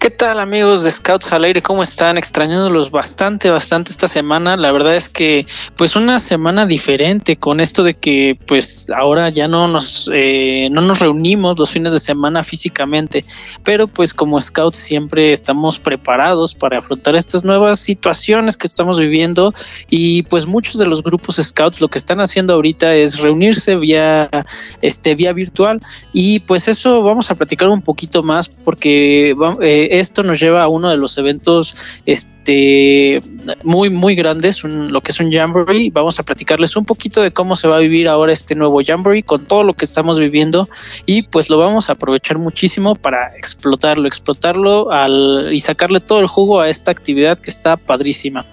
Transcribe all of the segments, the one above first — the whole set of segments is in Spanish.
¿Qué tal amigos de Scouts al aire? ¿Cómo están? Extrañándolos bastante, bastante esta semana. La verdad es que pues una semana diferente con esto de que pues ahora ya no nos, eh, no nos reunimos los fines de semana físicamente, pero pues como Scouts siempre estamos preparados para afrontar estas nuevas situaciones que estamos viviendo y pues muchos de los grupos Scouts lo que están haciendo ahorita es reunirse vía, este, vía virtual y pues eso vamos a platicar un poquito más porque... Eh, esto nos lleva a uno de los eventos este, muy, muy grandes, lo que es un Jamboree. Vamos a platicarles un poquito de cómo se va a vivir ahora este nuevo Jamboree con todo lo que estamos viviendo y pues lo vamos a aprovechar muchísimo para explotarlo, explotarlo al, y sacarle todo el jugo a esta actividad que está padrísima.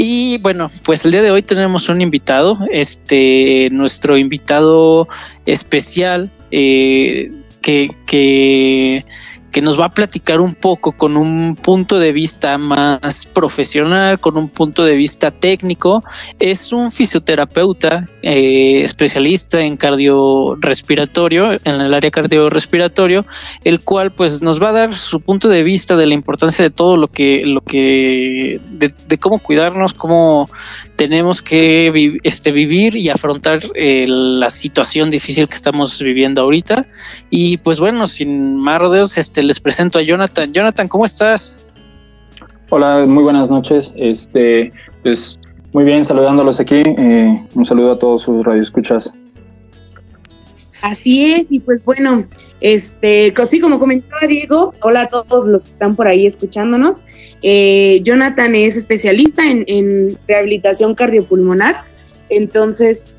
Y bueno, pues el día de hoy tenemos un invitado, este, nuestro invitado especial, eh, que, que que nos va a platicar un poco con un punto de vista más profesional, con un punto de vista técnico. Es un fisioterapeuta eh, especialista en cardiorrespiratorio, en el área cardiorrespiratorio, el cual pues nos va a dar su punto de vista de la importancia de todo lo que, lo que, de, cómo cuidarnos, cómo tenemos que este, vivir y afrontar eh, la situación difícil que estamos viviendo ahorita. Y pues bueno, sin más rodeos, este les presento a Jonathan. Jonathan, ¿cómo estás? Hola, muy buenas noches. Este, pues muy bien, saludándolos aquí. Eh, un saludo a todos sus radioescuchas. Así es, y pues bueno, este, así como comentaba Diego, hola a todos los que están por ahí escuchándonos. Eh, Jonathan es especialista en, rehabilitación cardiopulmonar, entonces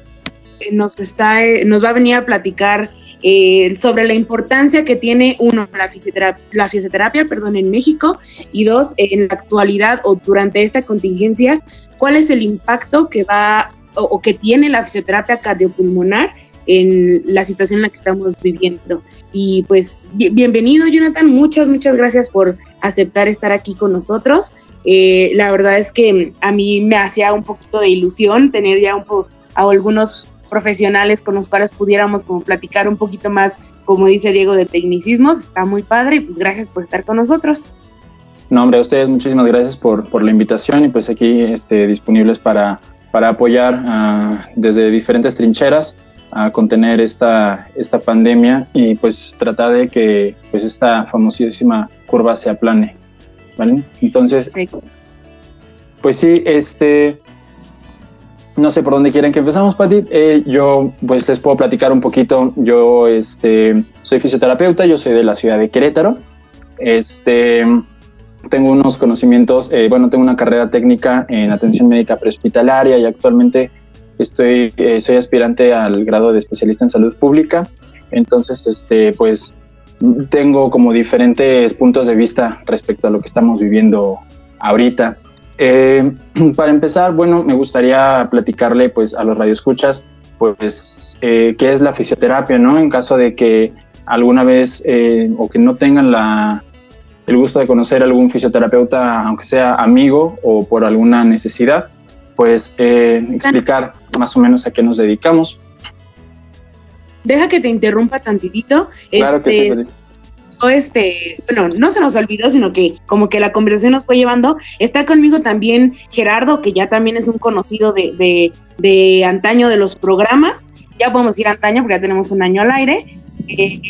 eh, nos, está, nos va a venir a platicar eh, sobre la importancia que tiene, uno, la fisioterapia, la fisioterapia perdón, en México y dos, en la actualidad o durante esta contingencia, cuál es el impacto que va o, que tiene la fisioterapia cardiopulmonar en la situación en la que estamos viviendo. Y pues bienvenido Jonathan, muchas, muchas gracias por aceptar estar aquí con nosotros. Eh, la verdad es que a mí me hacía un poquito de ilusión tener ya un poco a algunos profesionales con los cuales pudiéramos como platicar un poquito más, como dice Diego, de tecnicismos. Está muy padre y pues gracias por estar con nosotros. No, hombre, a ustedes muchísimas gracias por, por la invitación y pues aquí este, disponibles para, para apoyar uh, desde diferentes trincheras a contener esta, esta pandemia y pues tratar de que pues esta famosísima curva se aplane. ¿Vale? Entonces, pues sí, este, no sé por dónde quieren que empezamos, Pati. Eh, yo pues les puedo platicar un poquito. Yo este, soy fisioterapeuta, yo soy de la ciudad de Querétaro. Este, tengo unos conocimientos, eh, bueno, tengo una carrera técnica en atención médica prehospitalaria y actualmente estoy, eh, soy aspirante al grado de especialista en salud pública. Entonces, este, pues tengo como diferentes puntos de vista respecto a lo que estamos viviendo ahorita. Eh, para empezar, bueno, me gustaría platicarle pues a los radioescuchas pues eh, qué es la fisioterapia, ¿no? En caso de que alguna vez eh, o que no tengan la, el gusto de conocer algún fisioterapeuta, aunque sea amigo o por alguna necesidad, pues explicar más o menos a qué nos dedicamos. Deja que te interrumpa tantitito. Claro este, este, bueno, no se nos olvidó, sino que como que la conversación nos fue llevando. Está conmigo también Gerardo, que ya también es un conocido de, de, antaño de los programas. Ya podemos ir antaño porque ya tenemos un año al aire. Eh,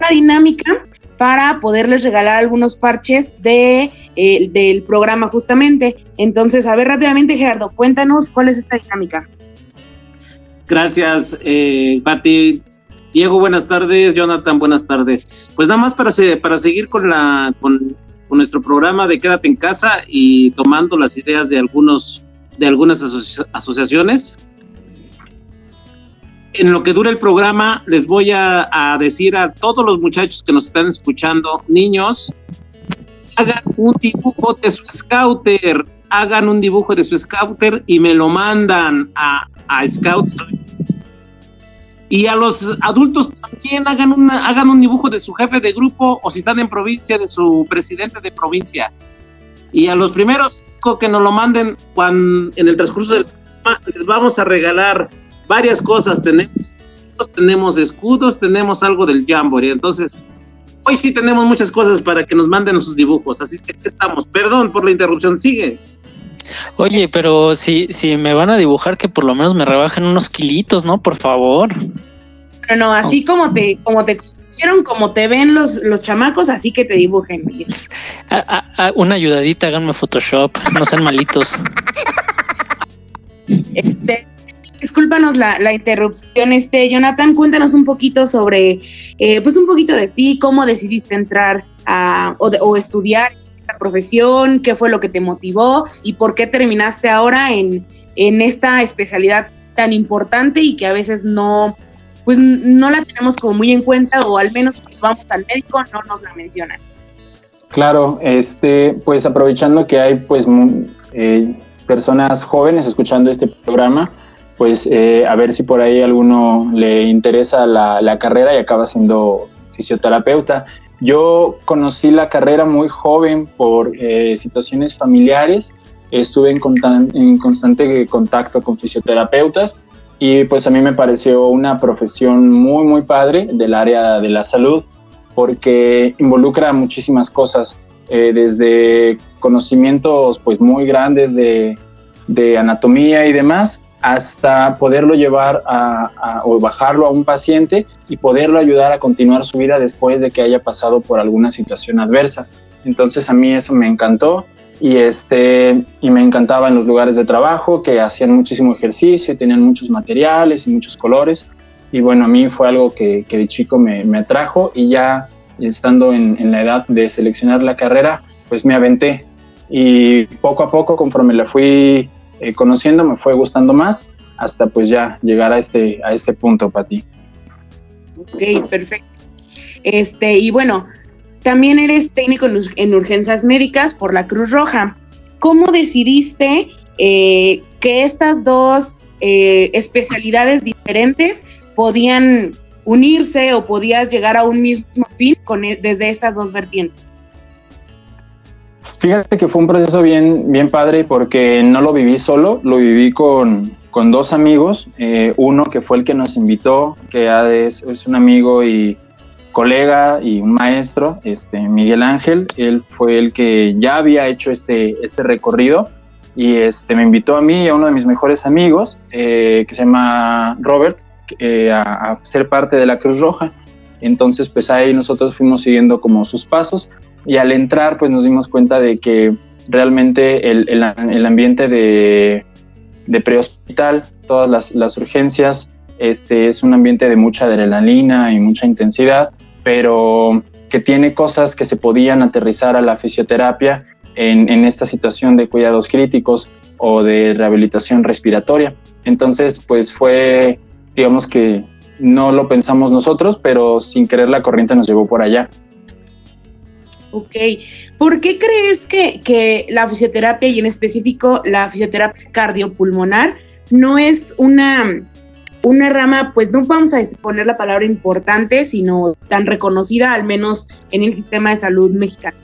una dinámica para poderles regalar algunos parches de, eh, del programa justamente. Entonces, a ver rápidamente, Gerardo, cuéntanos cuál es esta dinámica. Gracias, eh, Pati. Diego, buenas tardes. Jonathan, buenas tardes. Pues nada más para, para seguir con la, con con nuestro programa de Quédate en casa y tomando las ideas de algunos de algunas asociaciones. En lo que dura el programa, les voy a, decir a todos los muchachos que nos están escuchando, niños, hagan un dibujo de su scouter, hagan un dibujo de su scouter y me lo mandan a, Scouts. Y a los adultos también hagan, una, hagan un dibujo de su jefe de grupo o si están en provincia, de su presidente de provincia. Y a los primeros que nos lo manden cuando, en el transcurso del les vamos a regalar varias cosas. Tenemos, tenemos escudos, tenemos algo del Jamboree. Entonces, hoy sí tenemos muchas cosas para que nos manden sus dibujos. Así que estamos. Perdón por la interrupción. Sigue. Oye, pero si, si me van a dibujar, que por lo menos me rebajen unos kilitos, ¿no? Por favor. Pero no, así como te, como te conocieron, como te ven los, los chamacos, así que te dibujen. una ayudadita, háganme Photoshop, no sean malitos. Este, discúlpanos la, la, interrupción, este, Jonathan, cuéntanos un poquito sobre, eh, pues un poquito de ti, cómo decidiste entrar a, o, o estudiar profesión, qué fue lo que te motivó y por qué terminaste ahora en, en esta especialidad tan importante y que a veces no, pues no la tenemos como muy en cuenta o al menos vamos al médico no nos la mencionan. Claro, este, pues aprovechando que hay pues eh, personas jóvenes escuchando este programa, pues eh, a ver si por ahí alguno le interesa la, la carrera y acaba siendo fisioterapeuta. Yo conocí la carrera muy joven por eh, situaciones familiares, estuve en, en, constante contacto con fisioterapeutas y pues a mí me pareció una profesión muy, muy padre del área de la salud porque involucra muchísimas cosas, eh, desde conocimientos pues muy grandes de, de anatomía y demás, hasta poderlo llevar a, o bajarlo a un paciente y poderlo ayudar a continuar su vida después de que haya pasado por alguna situación adversa. Entonces a mí eso me encantó y este y me encantaba en los lugares de trabajo que hacían muchísimo ejercicio, tenían muchos materiales y muchos colores y bueno a mí fue algo que, que de chico me, me, atrajo y ya estando en, en la edad de seleccionar la carrera pues me aventé y poco a poco conforme la fui eh, conociendo me fue gustando más hasta pues ya llegar a este, a este punto, ti Ok, perfecto. Este, y bueno, también eres técnico en, urgencias médicas por la Cruz Roja. ¿Cómo decidiste eh, que estas dos eh, especialidades diferentes podían unirse o podías llegar a un mismo fin con, e, desde estas dos vertientes? Fíjate que fue un proceso bien, bien padre porque no lo viví solo, lo viví con, con dos amigos, eh, uno que fue el que nos invitó, que es, un amigo y colega y un maestro, este, Miguel Ángel, él fue el que ya había hecho este, este recorrido y este, me invitó a mí y a uno de mis mejores amigos, eh, que se llama Robert, eh, a, a ser parte de la Cruz Roja. Entonces, pues ahí nosotros fuimos siguiendo como sus pasos y al entrar pues nos dimos cuenta de que realmente el, el, ambiente de, de prehospital, todas las, las, urgencias, este, es un ambiente de mucha adrenalina y mucha intensidad, pero que tiene cosas que se podían aterrizar a la fisioterapia en, en esta situación de cuidados críticos o de rehabilitación respiratoria. Entonces, pues fue, digamos que no lo pensamos nosotros, pero sin querer la corriente nos llevó por allá. Ok. ¿Por qué crees que, que la fisioterapia y en específico la fisioterapia cardiopulmonar no es una, una rama, pues no vamos a poner la palabra importante, sino tan reconocida, al menos en el sistema de salud mexicano?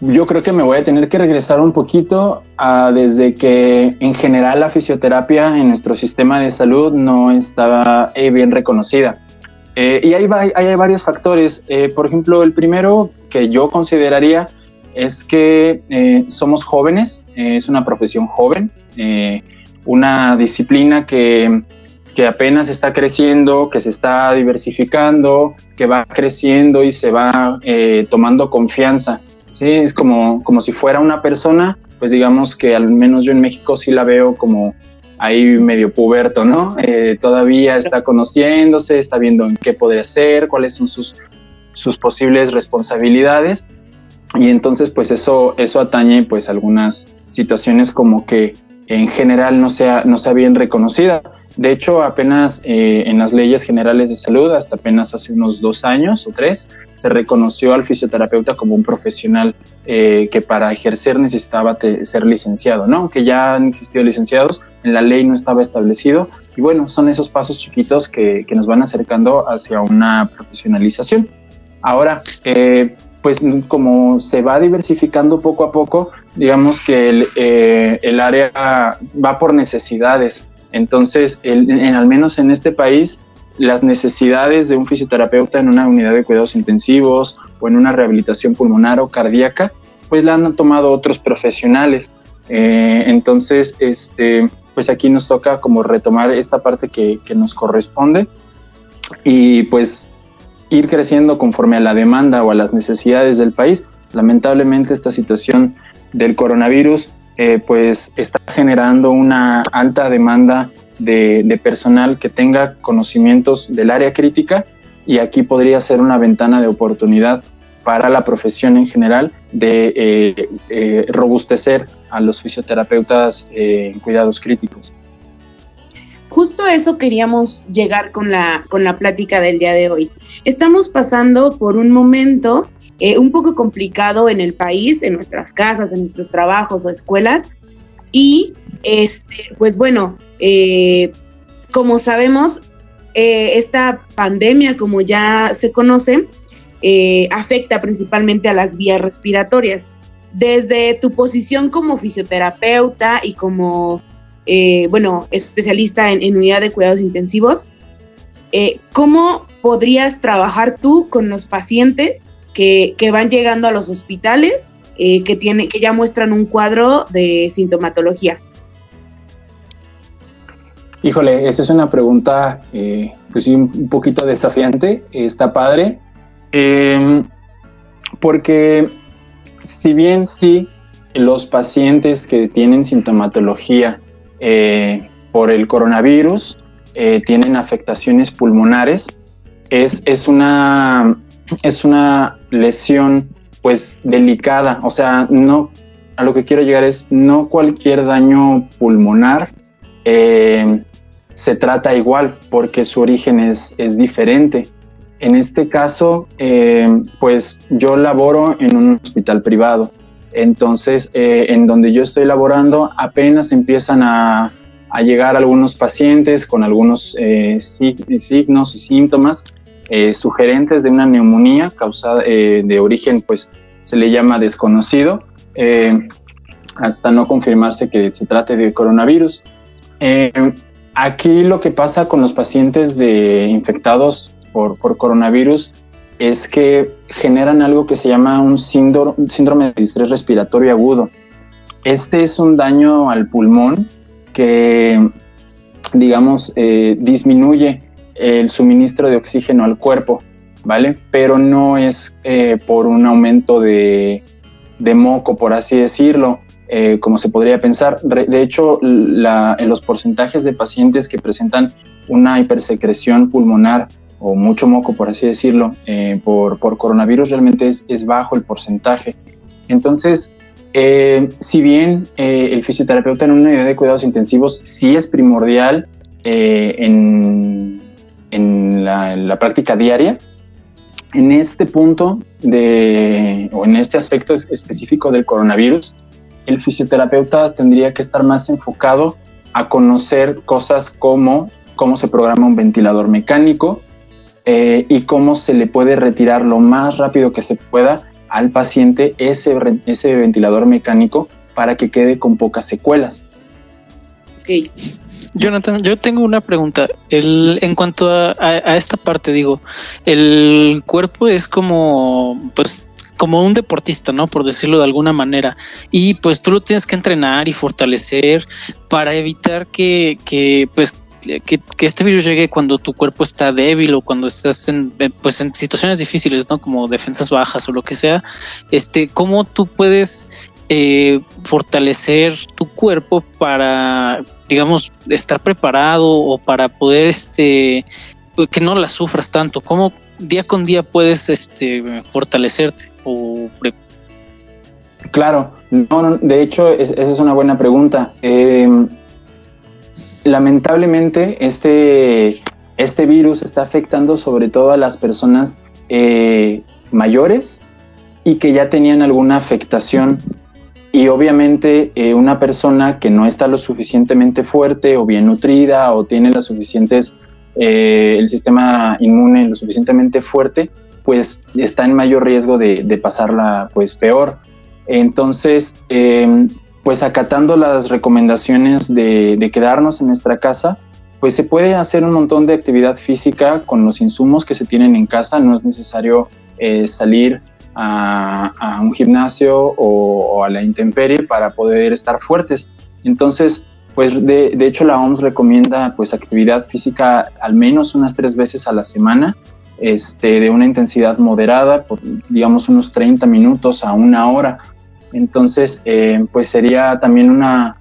yo creo que me voy a tener que regresar un poquito a desde que en general la fisioterapia en nuestro sistema de salud no estaba eh, bien reconocida. Eh, y hay, hay, varios factores. Eh, por ejemplo, el primero que yo consideraría es que eh, somos jóvenes, es una profesión joven, una disciplina que, que, apenas está creciendo, que se está diversificando, que va creciendo y se va tomando confianza. ¿sí? Es como, como si fuera una persona, pues digamos que al menos yo en México sí la veo como ahí medio puberto, ¿no? Eh, todavía está conociéndose, está viendo en qué podría ser, cuáles son sus, sus posibles responsabilidades y entonces pues eso, eso atañe pues algunas situaciones como que en general no sea, no sea bien reconocida. De hecho, apenas eh, en las leyes generales de salud, hasta apenas hace unos dos años o tres, se reconoció al fisioterapeuta como un profesional eh, que para ejercer necesitaba ser licenciado, ¿no? Aunque ya han existido licenciados, en la ley no estaba establecido. Y bueno, son esos pasos chiquitos que, que nos van acercando hacia una profesionalización. Ahora, eh, pues como se va diversificando poco a poco, digamos que el, el área va por necesidades. Entonces, en, al menos en este país, las necesidades de un fisioterapeuta en una unidad de cuidados intensivos o en una rehabilitación pulmonar o cardíaca, pues la han tomado otros profesionales. Eh, entonces, este, pues aquí nos toca como retomar esta parte que, que nos corresponde y pues ir creciendo conforme a la demanda o a las necesidades del país. Lamentablemente esta situación del coronavirus eh, pues está generando una alta demanda de, personal que tenga conocimientos del área crítica y aquí podría ser una ventana de oportunidad para la profesión en general de eh, eh, robustecer a los fisioterapeutas en cuidados críticos justo eso queríamos llegar con la, con la plática del día de hoy. Estamos pasando por un momento eh, un poco complicado en el país, en nuestras casas, en nuestros trabajos o escuelas. Y, este, pues bueno, eh, como sabemos, eh, esta pandemia, como ya se conoce, afecta principalmente a las vías respiratorias. Desde tu posición como fisioterapeuta y como bueno, especialista en, unidad de cuidados intensivos. ¿Cómo podrías trabajar tú con los pacientes que, van llegando a los hospitales eh, que, tiene, que ya muestran un cuadro de sintomatología? Híjole, esa es una pregunta pues un poquito desafiante, está padre, em, porque si bien sí, los pacientes que tienen sintomatología eh, por el coronavirus, eh, tienen afectaciones pulmonares. Es, es, una, es una lesión pues delicada, o sea, no, a lo que quiero llegar es no cualquier daño pulmonar eh, se trata igual porque su origen es, es diferente. En este caso, pues yo laboro en un hospital privado entonces, eh, en donde yo estoy laborando, apenas empiezan a, llegar algunos pacientes con algunos eh, signos y síntomas eh, sugerentes de una neumonía causada de origen, pues se le llama desconocido, hasta no confirmarse que se trate de coronavirus. aquí lo que pasa con los pacientes de infectados por, por coronavirus es que generan algo que se llama un síndrome, de distrés respiratorio agudo. Este es un daño al pulmón que, digamos, eh, disminuye el suministro de oxígeno al cuerpo, ¿vale? Pero no es eh, por un aumento de, moco, por así decirlo, eh, como se podría pensar. De hecho, en los porcentajes de pacientes que presentan una hipersecreción pulmonar o mucho moco, por así decirlo, eh, por, coronavirus realmente es, bajo el porcentaje. Entonces, eh, si bien eh, el fisioterapeuta en una unidad de cuidados intensivos sí es primordial en, la, práctica diaria, en este punto de, o en este aspecto específico del coronavirus, el fisioterapeuta tendría que estar más enfocado a conocer cosas como cómo se programa un ventilador mecánico, eh, y cómo se le puede retirar lo más rápido que se pueda al paciente ese, ese ventilador mecánico para que quede con pocas secuelas. Ok. Jonathan, yo tengo una pregunta. El, en cuanto a, esta parte, digo, el cuerpo es como, pues, como un deportista, ¿no? Por decirlo de alguna manera. Y pues tú lo tienes que entrenar y fortalecer para evitar que, que pues, que, este virus llegue cuando tu cuerpo está débil o cuando estás en, pues en situaciones difíciles, ¿no? Como defensas bajas o lo que sea. Este, ¿cómo tú puedes eh, fortalecer tu cuerpo para, digamos, estar preparado o para poder, este, que no la sufras tanto? ¿Cómo, día con día puedes este, fortalecerte o Claro, no, de hecho esa es una buena pregunta. Em, lamentablemente este, este virus está afectando sobre todo a las personas eh, mayores y que ya tenían alguna afectación y obviamente eh, una persona que no está lo suficientemente fuerte o bien nutrida o tiene las suficientes, eh, el sistema inmune lo suficientemente fuerte, pues está en mayor riesgo de, pasarla pues peor. Entonces, em, pues acatando las recomendaciones de, quedarnos en nuestra casa, pues se puede hacer un montón de actividad física con los insumos que se tienen en casa, no es necesario eh, salir a, un gimnasio o, a la intemperie para poder estar fuertes. Entonces, pues de, de, hecho la OMS recomienda pues actividad física al menos unas tres veces a la semana, este, de una intensidad moderada, por digamos unos 30 minutos a una hora. Entonces, eh, pues sería también una,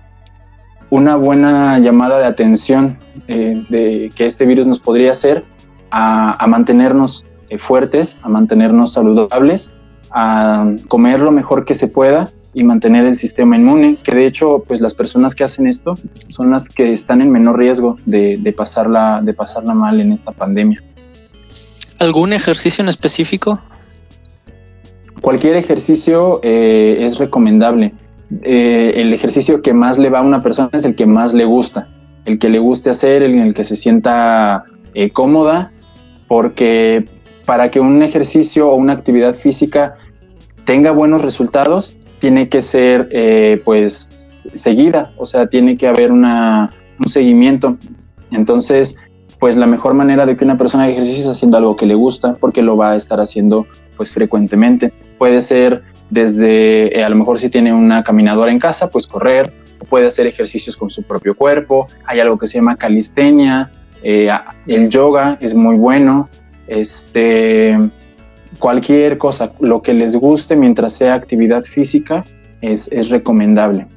una buena llamada de atención eh, de que este virus nos podría hacer a, mantenernos eh, fuertes, a mantenernos saludables a comer lo mejor que se pueda y mantener el sistema inmune, que de hecho, pues las personas que hacen esto son las que están en menor riesgo de, pasarla, de pasarla mal en esta pandemia. ¿Algún ejercicio en específico? Cualquier ejercicio eh, es recomendable. Eh, el ejercicio que más le va a una persona es el que más le gusta, el que le guste hacer, en el que se sienta eh, cómoda, porque para que un ejercicio o una actividad física tenga buenos resultados, tiene que ser eh, pues seguida, o sea, tiene que haber un seguimiento. Entonces, pues la mejor manera de que una persona haga es haciendo algo que le gusta, porque lo va a estar haciendo pues frecuentemente. Puede ser desde, eh, a lo mejor si tiene una caminadora en casa, pues correr, puede hacer ejercicios con su propio cuerpo, hay algo que se llama calistenia, eh, el yoga es muy bueno, este, cualquier cosa, lo que les guste mientras sea actividad física, es, recomendable.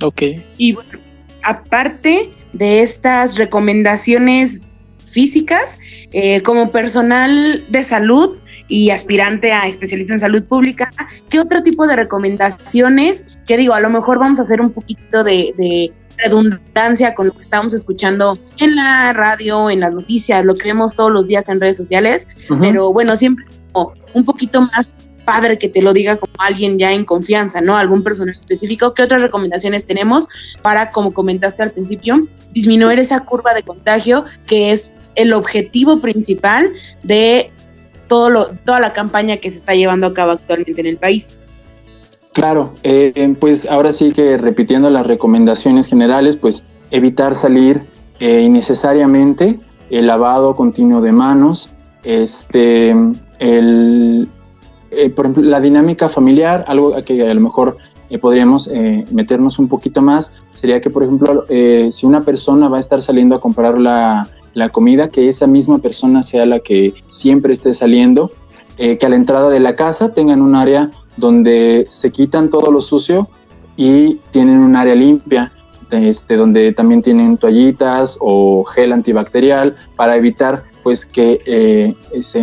Ok. Y bueno, aparte de estas recomendaciones físicas, eh, como personal de salud y aspirante a especialista en salud pública, ¿qué otro tipo de recomendaciones? Que digo, a lo mejor vamos a hacer un poquito de redundancia con lo que estamos escuchando en la radio, en las noticias, lo que vemos todos los días en redes sociales, pero bueno, siempre un poquito más padre que te lo diga como alguien ya en confianza, ¿no? Algún personal específico. ¿Qué otras recomendaciones tenemos para, como comentaste al principio, disminuir esa curva de contagio que es el objetivo principal de todo lo, toda la campaña que se está llevando a cabo actualmente en el país? Claro, eh, pues ahora sí que repitiendo las recomendaciones generales, pues evitar salir eh, innecesariamente, el lavado continuo de manos, este, el, eh, por ejemplo, la dinámica familiar, algo que a lo mejor podríamos meternos un poquito más, sería que, por ejemplo, si una persona va a estar saliendo a comprar la, la comida, que esa misma persona sea la que siempre esté saliendo, que a la entrada de la casa tengan un área donde se quitan todo lo sucio y tienen un área limpia, este, donde también tienen toallitas o gel antibacterial para evitar pues que eh, se,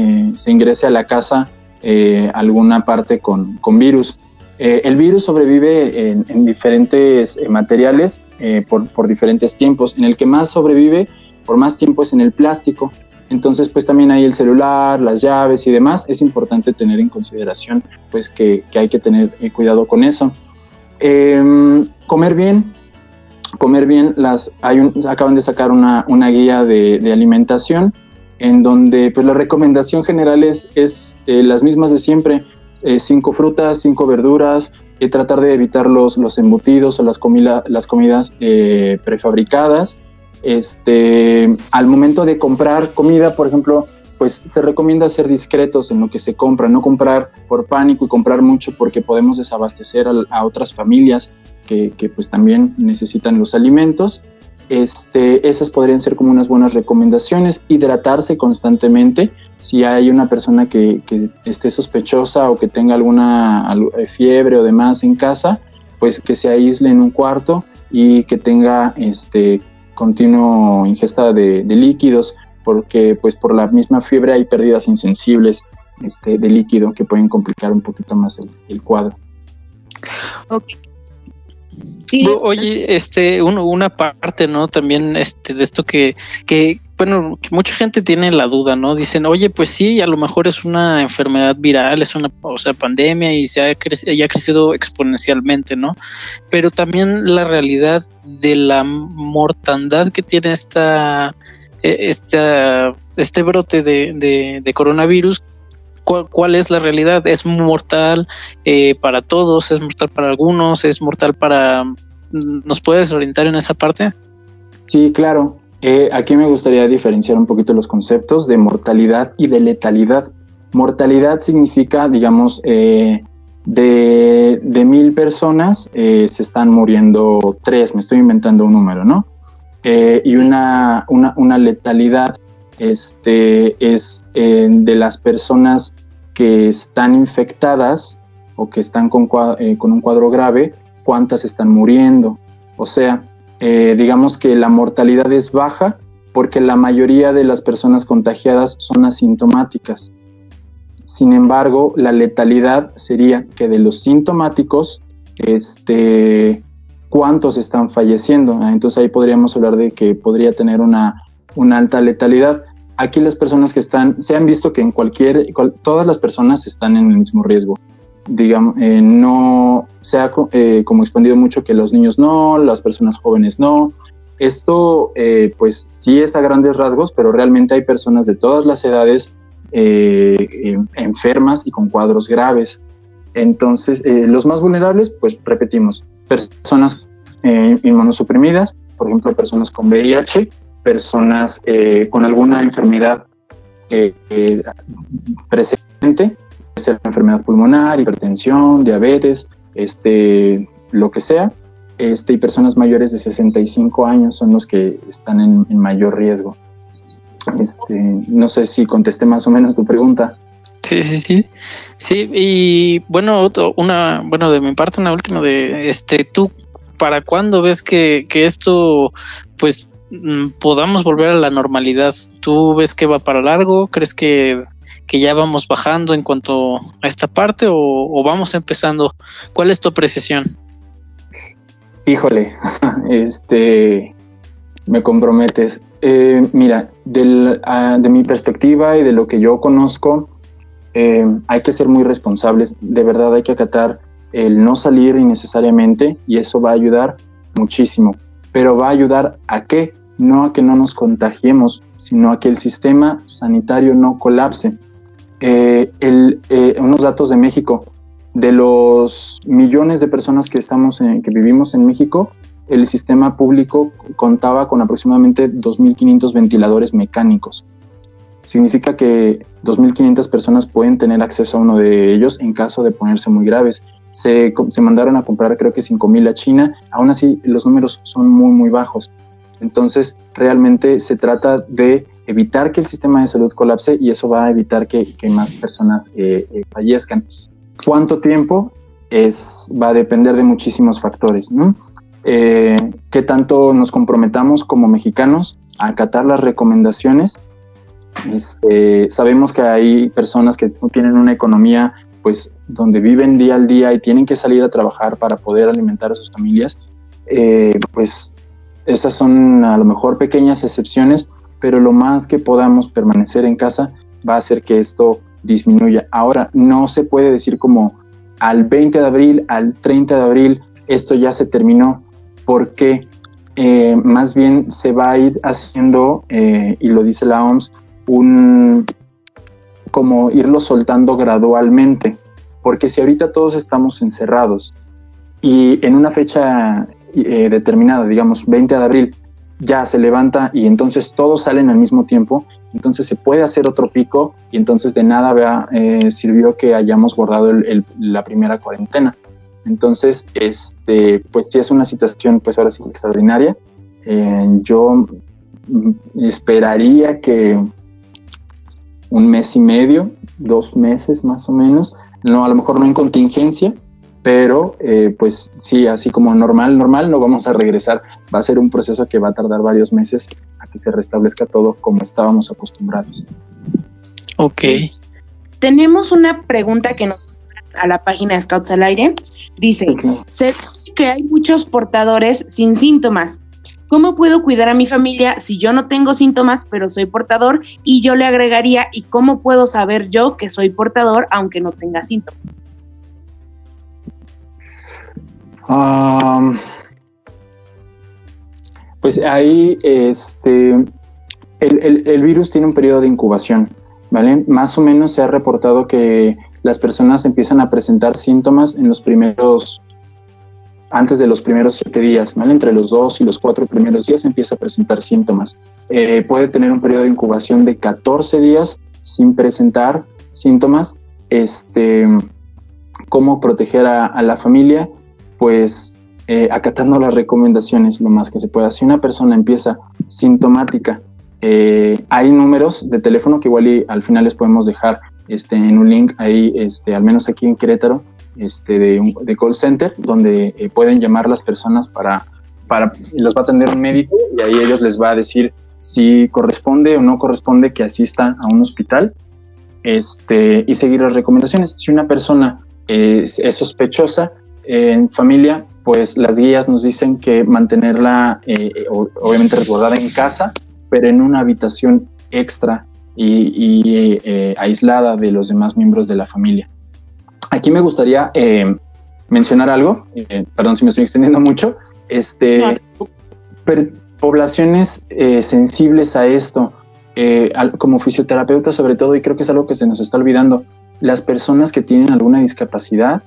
ingrese a la casa eh, alguna parte con, virus. Eh, el virus sobrevive en, diferentes materiales por, por, diferentes tiempos. En el que más sobrevive por más tiempo es en el plástico. Entonces, pues también hay el celular, las llaves y demás. Es importante tener en consideración, pues, que, hay que tener eh, cuidado con eso. Em, comer bien, comer bien. Las, hay acaban de sacar una, guía de, alimentación en donde, pues, la recomendación general es, eh, las mismas de siempre. Eh, cinco frutas, cinco verduras, tratar de evitar los, los embutidos o las, las comidas prefabricadas este, al momento de comprar comida, por ejemplo, pues se recomienda ser discretos en lo que se compra, no comprar por pánico y comprar mucho porque podemos desabastecer a, otras familias que, pues también necesitan los alimentos. Este, esas podrían ser como unas buenas recomendaciones. Hidratarse constantemente. Si hay una persona que, esté sospechosa o que tenga alguna fiebre o demás en casa, pues que se aísle en un cuarto y que tenga este, continuo ingesta de, líquidos. porque pues por la misma fiebre hay pérdidas insensibles este, de líquido que pueden complicar un poquito más el, cuadro. Oye, este, una parte, ¿no? También este, de esto que, que, bueno, mucha gente tiene la duda, ¿no? Dicen, oye, pues sí, a lo mejor es una enfermedad viral, es una, o sea, pandemia y se ha, ha crecido exponencialmente, ¿no? Pero también la realidad de la mortandad que tiene esta, e, esta este brote de, de, de coronavirus cuál, es la realidad. ¿Es mortal eh, para todos? ¿Es mortal para algunos? ¿Es mortal para... ¿Nos puedes orientar en esa parte? Sí, claro. Eh, aquí me gustaría diferenciar un poquito los conceptos de mortalidad y de letalidad. Mortalidad significa, digamos, eh, de, de, mil personas se están muriendo tres, me estoy inventando un número, ¿no? y una, una, una letalidad este, es eh, de las personas que están infectadas o que están con, eh, un cuadro grave, cuántas están muriendo. O sea, eh, digamos que la mortalidad es baja porque la mayoría de las personas contagiadas son asintomáticas. Sin embargo, la letalidad sería que de los sintomáticos, este, cuántos están falleciendo. Entonces ahí podríamos hablar de que podría tener una, una alta letalidad aquí las personas que están, se han visto que en cualquier, todas las personas están en el mismo riesgo. Digamos, eh, no se ha eh, como expandido mucho que los niños no, las personas jóvenes no. Esto, eh, pues sí es a grandes rasgos, pero realmente hay personas de todas las edades enfermas y con cuadros graves. Entonces, los más vulnerables, pues repetimos, personas inmunosuprimidas, por ejemplo, personas con VIH, personas con alguna enfermedad presente, ser enfermedad pulmonar, hipertensión, diabetes, este, lo que sea, este, y personas mayores de 65 años son los que están en, mayor riesgo. Este, no sé si contesté más o menos tu pregunta. Sí, sí, sí. Sí, y bueno, una, bueno, de mi parte, una última de este, tú, ¿para cuándo ves que, que esto, pues, Mm, podamos volver a la normalidad. ¿Tú ves que va para largo? ¿Crees que, ya vamos bajando en cuanto a esta parte o, vamos empezando? ¿Cuál es tu apreciación? Híjole, este, me comprometes. Eh, mira, ah, de mi perspectiva y de lo que yo conozco, eh, hay que ser muy responsables. De verdad hay que acatar el no salir innecesariamente y eso va a ayudar muchísimo. Pero va a ayudar a qué? No a que no nos contagiemos, sino a que el sistema sanitario no colapse. Eh, eh, unos datos de México, de los millones de personas que, estamos que vivimos en México, el sistema público contaba con aproximadamente 2.500 ventiladores mecánicos. Significa que 2.500 personas pueden tener acceso a uno de ellos en caso de ponerse muy graves. Se, se mandaron a comprar creo que 5.000 a China, aún así los números son muy, muy bajos. Entonces, realmente se trata de evitar que el sistema de salud colapse y eso va a evitar que, más personas eh, eh, fallezcan. ¿Cuánto tiempo? Es, va a depender de muchísimos factores. ¿no? Eh, ¿Qué tanto nos comprometamos como mexicanos a acatar las recomendaciones? Este, sabemos que hay personas que tienen una economía pues donde viven día al día y tienen que salir a trabajar para poder alimentar a sus familias, pues esas son a lo mejor pequeñas excepciones, pero lo más que podamos permanecer en casa va a hacer que esto disminuya. Ahora, no se puede decir como al 20 de abril, al 30 de abril, esto ya se terminó, porque eh, más bien se va a ir haciendo, eh, y lo dice la OMS, un como irlo soltando gradualmente, porque si ahorita todos estamos encerrados y en una fecha eh, determinada, digamos 20 de abril, ya se levanta y entonces todos salen al mismo tiempo, entonces se puede hacer otro pico y entonces de nada vea, eh, sirvió que hayamos guardado la primera cuarentena. Entonces, este, pues sí es una situación pues ahora sí extraordinaria. Eh, yo esperaría que un mes y medio, dos meses más o menos, no, a lo mejor no en contingencia, pero eh, pues sí, así como normal, normal, no vamos a regresar. Va a ser un proceso que va a tardar varios meses a que se restablezca todo como estábamos acostumbrados. Ok. Tenemos una pregunta que nos a la página de Scouts al Aire. Dice, se dice que hay muchos portadores sin síntomas. ¿Cómo puedo cuidar a mi familia si yo no tengo síntomas, pero soy portador? Y yo le agregaría, ¿y cómo puedo saber yo que soy portador aunque no tenga síntomas? Pues ahí este, el, el, virus tiene un periodo de incubación, ¿vale? Más o menos se ha reportado que las personas empiezan a presentar síntomas en los primeros, antes de los primeros siete días, ¿vale? Entre los dos y los cuatro primeros días empieza a presentar síntomas. Eh, puede tener un periodo de incubación de 14 días sin presentar síntomas. Este, cómo proteger a la familia pues eh, acatando las recomendaciones lo más que se pueda. Si una persona empieza sintomática, eh, hay números de teléfono que igual al final les podemos dejar este, en un link ahí, este, al menos aquí en Querétaro, este, de, de call center, donde eh, pueden llamar las personas para, para, los va a atender un médico y ahí ellos les va a decir si corresponde o no corresponde que asista a un hospital este, y seguir las recomendaciones. Si una persona es sospechosa, en familia, pues las guías nos dicen que mantenerla eh, obviamente resguardada en casa, pero en una habitación extra y, eh, aislada de los demás miembros de la familia. Aquí me gustaría eh, mencionar algo, perdón si me estoy extendiendo mucho, este, poblaciones sensibles a esto, como fisioterapeuta sobre todo, y creo que es algo que se nos está olvidando, las personas que tienen alguna discapacidad,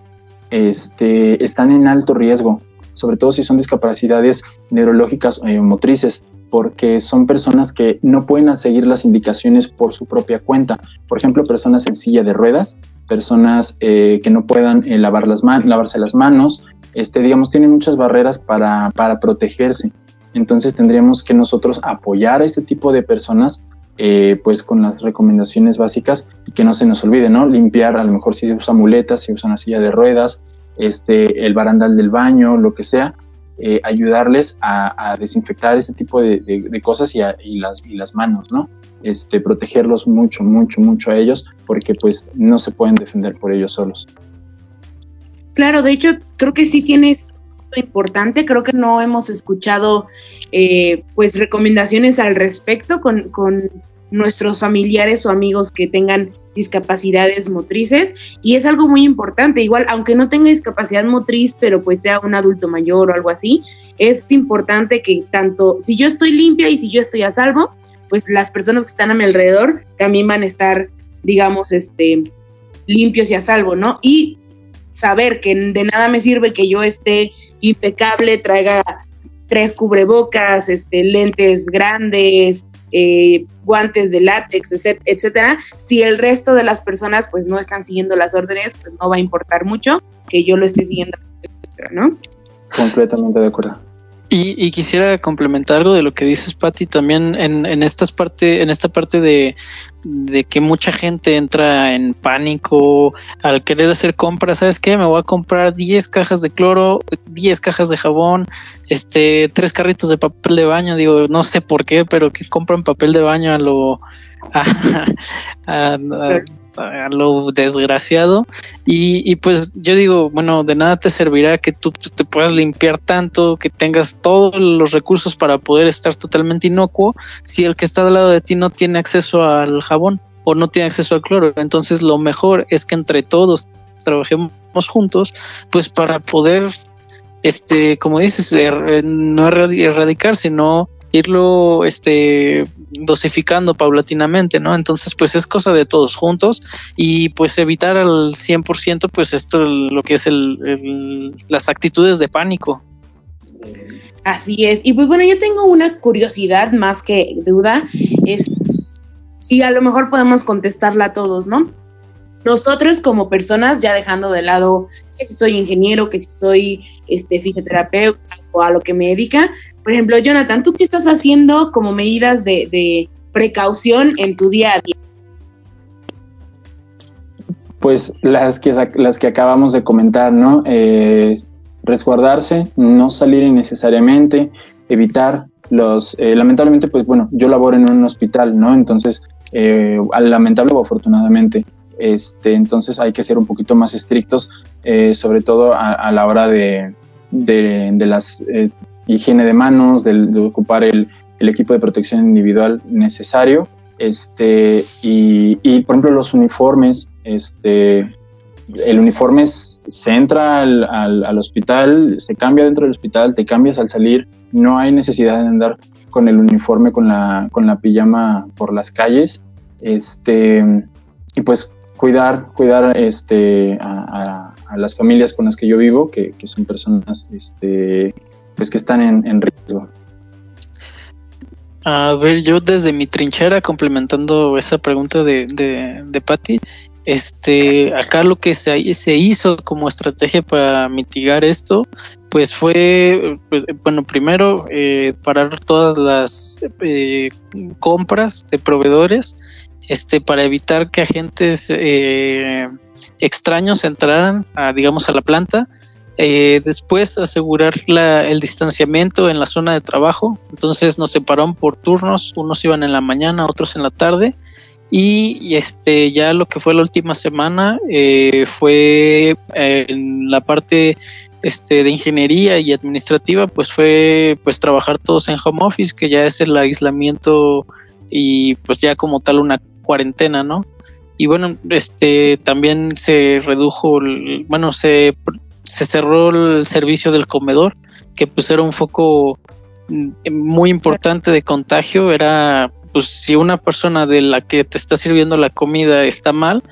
este, están en alto riesgo, sobre todo si son discapacidades neurológicas o motrices, porque son personas que no pueden seguir las indicaciones por su propia cuenta. Por ejemplo, personas en silla de ruedas, personas eh, que no puedan eh, lavarse las manos, este, digamos, tienen muchas barreras para, para protegerse. Entonces tendríamos que nosotros apoyar a este tipo de personas eh, pues con las recomendaciones básicas y que no se nos olvide, ¿no? Limpiar, a lo mejor si se usa muletas, si usa una silla de ruedas, este, el barandal del baño, lo que sea, eh, ayudarles a, desinfectar ese tipo de, cosas y, y, las, y las manos, ¿no? Este, protegerlos mucho, mucho, mucho a ellos porque pues no se pueden defender por ellos solos. Claro, de hecho creo que sí tienes importante, creo que no hemos escuchado eh, pues recomendaciones al respecto con, con nuestros familiares o amigos que tengan discapacidades motrices. Y es algo muy importante, igual aunque no tenga discapacidad motriz, pero pues sea un adulto mayor o algo así, es importante que tanto si yo estoy limpia y si yo estoy a salvo, pues las personas que están a mi alrededor también van a estar, digamos, este limpios y a salvo, ¿no? Y saber que de nada me sirve que yo esté impecable, traiga tres cubrebocas, este, lentes grandes, eh, guantes de látex, etcétera. Si el resto de las personas pues no están siguiendo las órdenes, pues no va a importar mucho que yo lo esté siguiendo, ¿no? Completamente de acuerdo. Y, quisiera complementar algo de lo que dices, Patti, también en, en, estas parte, en esta parte de, que mucha gente entra en pánico al querer hacer compras. ¿Sabes qué? Me voy a comprar 10 cajas de cloro, 10 cajas de jabón, este, tres carritos de papel de baño. Digo, no sé por qué, pero que compran papel de baño a lo. a, lo desgraciado. Y, pues yo digo, bueno, de nada te servirá que tú te puedas limpiar tanto, que tengas todos los recursos para poder estar totalmente inocuo, si el que está al lado de ti no tiene acceso al jabón o no tiene acceso al cloro. Entonces lo mejor es que entre todos trabajemos juntos, pues para poder, este, como dices, er, no erradicar, sino irlo este dosificando paulatinamente, ¿no? Entonces, pues es cosa de todos juntos y pues evitar al 100% pues esto lo que es el, las actitudes de pánico. Así es. Y pues bueno, yo tengo una curiosidad más que duda, es y a lo mejor podemos contestarla a todos, ¿no? Nosotros como personas, ya dejando de lado que si soy ingeniero, que si soy este, fisioterapeuta o a lo que me dedica, por ejemplo, Jonathan, ¿tú qué estás haciendo como medidas de, precaución en tu día a día? pues las que, las que acabamos de comentar, ¿no? Eh, resguardarse, no salir innecesariamente, evitar los, eh, lamentablemente, pues bueno, yo laboro en un hospital, ¿no? Entonces, eh, lamentable o afortunadamente, este, entonces hay que ser un poquito más estrictos, eh, sobre todo a, la hora de, de, las higiene de manos, de, ocupar el, el, equipo de protección individual necesario, este, y, y por ejemplo los uniformes, este, el uniforme se entra al, al, hospital, se cambia dentro del hospital, te cambias al salir, no hay necesidad de andar con el uniforme, con la, con la pijama por las calles. Este, y pues cuidar, cuidar este, a, las familias con las que yo vivo, que, son personas este, pues que están en, riesgo. A ver, yo desde mi trinchera, complementando esa pregunta de, de, de Patti, este, acá lo que se, se hizo como estrategia para mitigar esto, pues fue, pues, bueno, primero eh, parar todas las eh, compras de proveedores, este, para evitar que agentes eh, extraños entraran, a, digamos, a la planta. después asegurar la, el distanciamiento en la zona de trabajo. Entonces nos separaron por turnos, unos iban en la mañana, otros en la tarde y este ya lo que fue la última semana eh, fue eh, en la parte este, de ingeniería y administrativa, pues fue pues trabajar todos en home office, que ya es el aislamiento y pues ya como tal una cuarentena, ¿no? Y bueno, este también se redujo, bueno, se, se cerró el servicio del comedor, que pues era un foco mm, muy importante de contagio, era pues si una persona de la que te está sirviendo la comida está mal,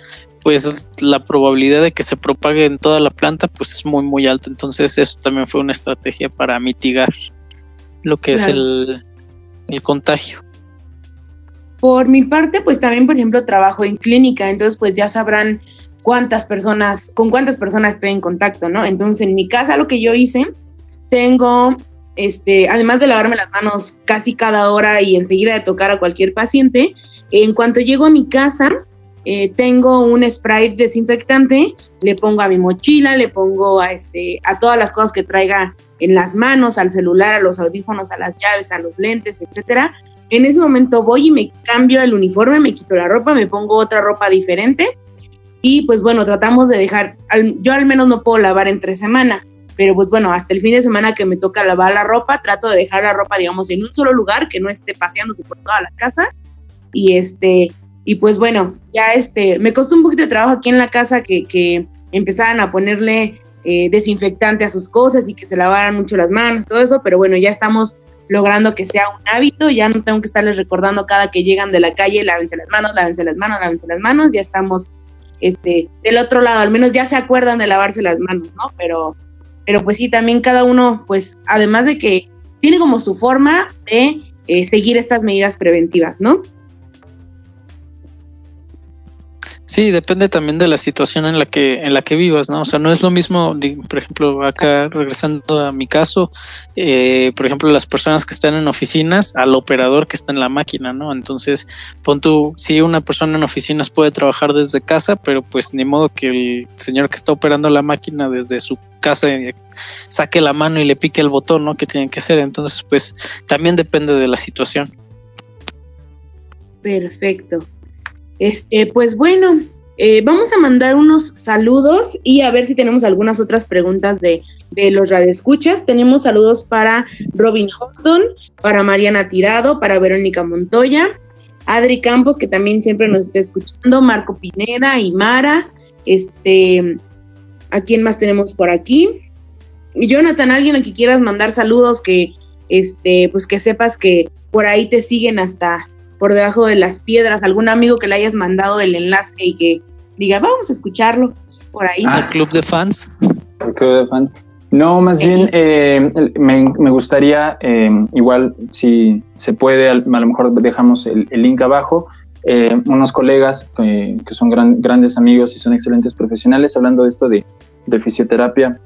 pues la probabilidad de que se propague en toda la planta pues es muy muy alta. Entonces eso también fue una estrategia para mitigar lo que es el, el contagio. Por mi parte, pues también, por ejemplo, trabajo en clínica, entonces pues ya sabrán cuántas personas, con cuántas personas estoy en contacto, ¿no? Entonces en mi casa lo que yo hice, tengo este, además de lavarme las manos casi cada hora y enseguida de tocar a cualquier paciente, en cuanto llego a mi casa, eh, tengo un spray desinfectante, le pongo a mi mochila, le pongo a, este, a todas las cosas que traiga en las manos, al celular, a los audífonos, a las llaves, a los lentes, etcétera. En ese momento voy y me cambio el uniforme, me quito la ropa, me pongo otra ropa diferente y pues bueno, tratamos de dejar, yo al menos no puedo lavar entre semana, pero pues bueno, hasta el fin de semana que me toca lavar la ropa, trato de dejar la ropa, digamos, en un solo lugar, que no esté paseándose por toda la casa. Y este, y pues bueno, ya este, me costó un poquito de trabajo aquí en la casa que, que empezaran a ponerle eh, desinfectante a sus cosas y que se lavaran mucho las manos, todo eso, pero bueno, ya estamos logrando que sea un hábito, ya no tengo que estarles recordando cada que llegan de la calle, lávense las manos, lávense las manos, lávense las manos, ya estamos este, del otro lado, al menos ya se acuerdan de lavarse las manos, ¿no? Pero pero pues sí, también cada uno, pues además de que tiene como su forma de eh, seguir estas medidas preventivas, ¿no? Sí, depende también de la situación en la que en la que vivas, ¿no? O sea, no es lo mismo, por ejemplo, acá regresando a mi caso, eh, por ejemplo, las personas que están en oficinas al operador que está en la máquina, ¿no? Entonces, pon tú, si una persona en oficinas puede trabajar desde casa, pero pues ni modo que el señor que está operando la máquina desde su casa eh, saque la mano y le pique el botón, ¿no? Que tienen que hacer. Entonces, pues también depende de la situación. Perfecto. Este, pues bueno, eh, vamos a mandar unos saludos y a ver si tenemos algunas otras preguntas de, los radioescuchas. Tenemos saludos para Robin Houghton, para Mariana Tirado, para Verónica Montoya, Adri Campos, que también siempre nos está escuchando, Marco Pineda y Mara. Este, ¿a quién más tenemos por aquí? Jonathan, alguien a quien quieras mandar saludos que este, pues que sepas que por ahí te siguen hasta por debajo de las piedras, algún amigo que le hayas mandado el enlace y que diga, vamos a escucharlo por ahí. Al club de fans. Al club de fans. No, más bien eh, me, gustaría, eh, igual si se puede, a lo mejor dejamos el, link abajo, eh, unos colegas que son grandes amigos y son excelentes profesionales hablando de esto de, de fisioterapia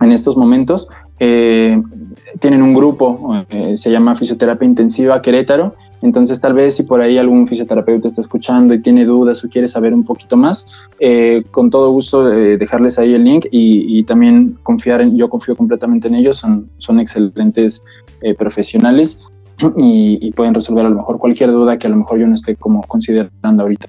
en estos momentos. tienen un grupo, se llama Fisioterapia Intensiva Querétaro, Entonces, tal vez si por ahí algún fisioterapeuta está escuchando y tiene dudas o quiere saber un poquito más, eh, con todo gusto eh, dejarles ahí el link y, también confiar en, yo confío completamente en ellos, son, son excelentes eh, profesionales y, y, pueden resolver a lo mejor cualquier duda que a lo mejor yo no esté como considerando ahorita.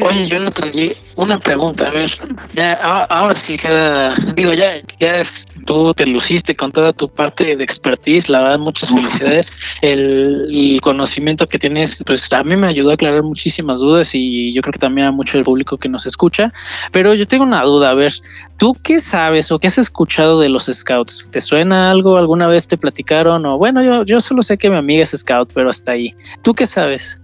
Oye, Jonathan, una pregunta, a ver, ya, ahora sí queda, digo, ya, ya tú te luciste con toda tu parte de expertise, la verdad, muchas felicidades. El, conocimiento que tienes, pues a mí me ayudó a aclarar muchísimas dudas y yo creo que también a mucho el público que nos escucha. Pero yo tengo una duda, a ver, ¿tú qué sabes o qué has escuchado de los scouts? ¿Te suena algo? ¿Alguna vez te platicaron? O bueno, yo, yo solo sé que mi amiga es scout, pero hasta ahí. ¿Tú qué sabes?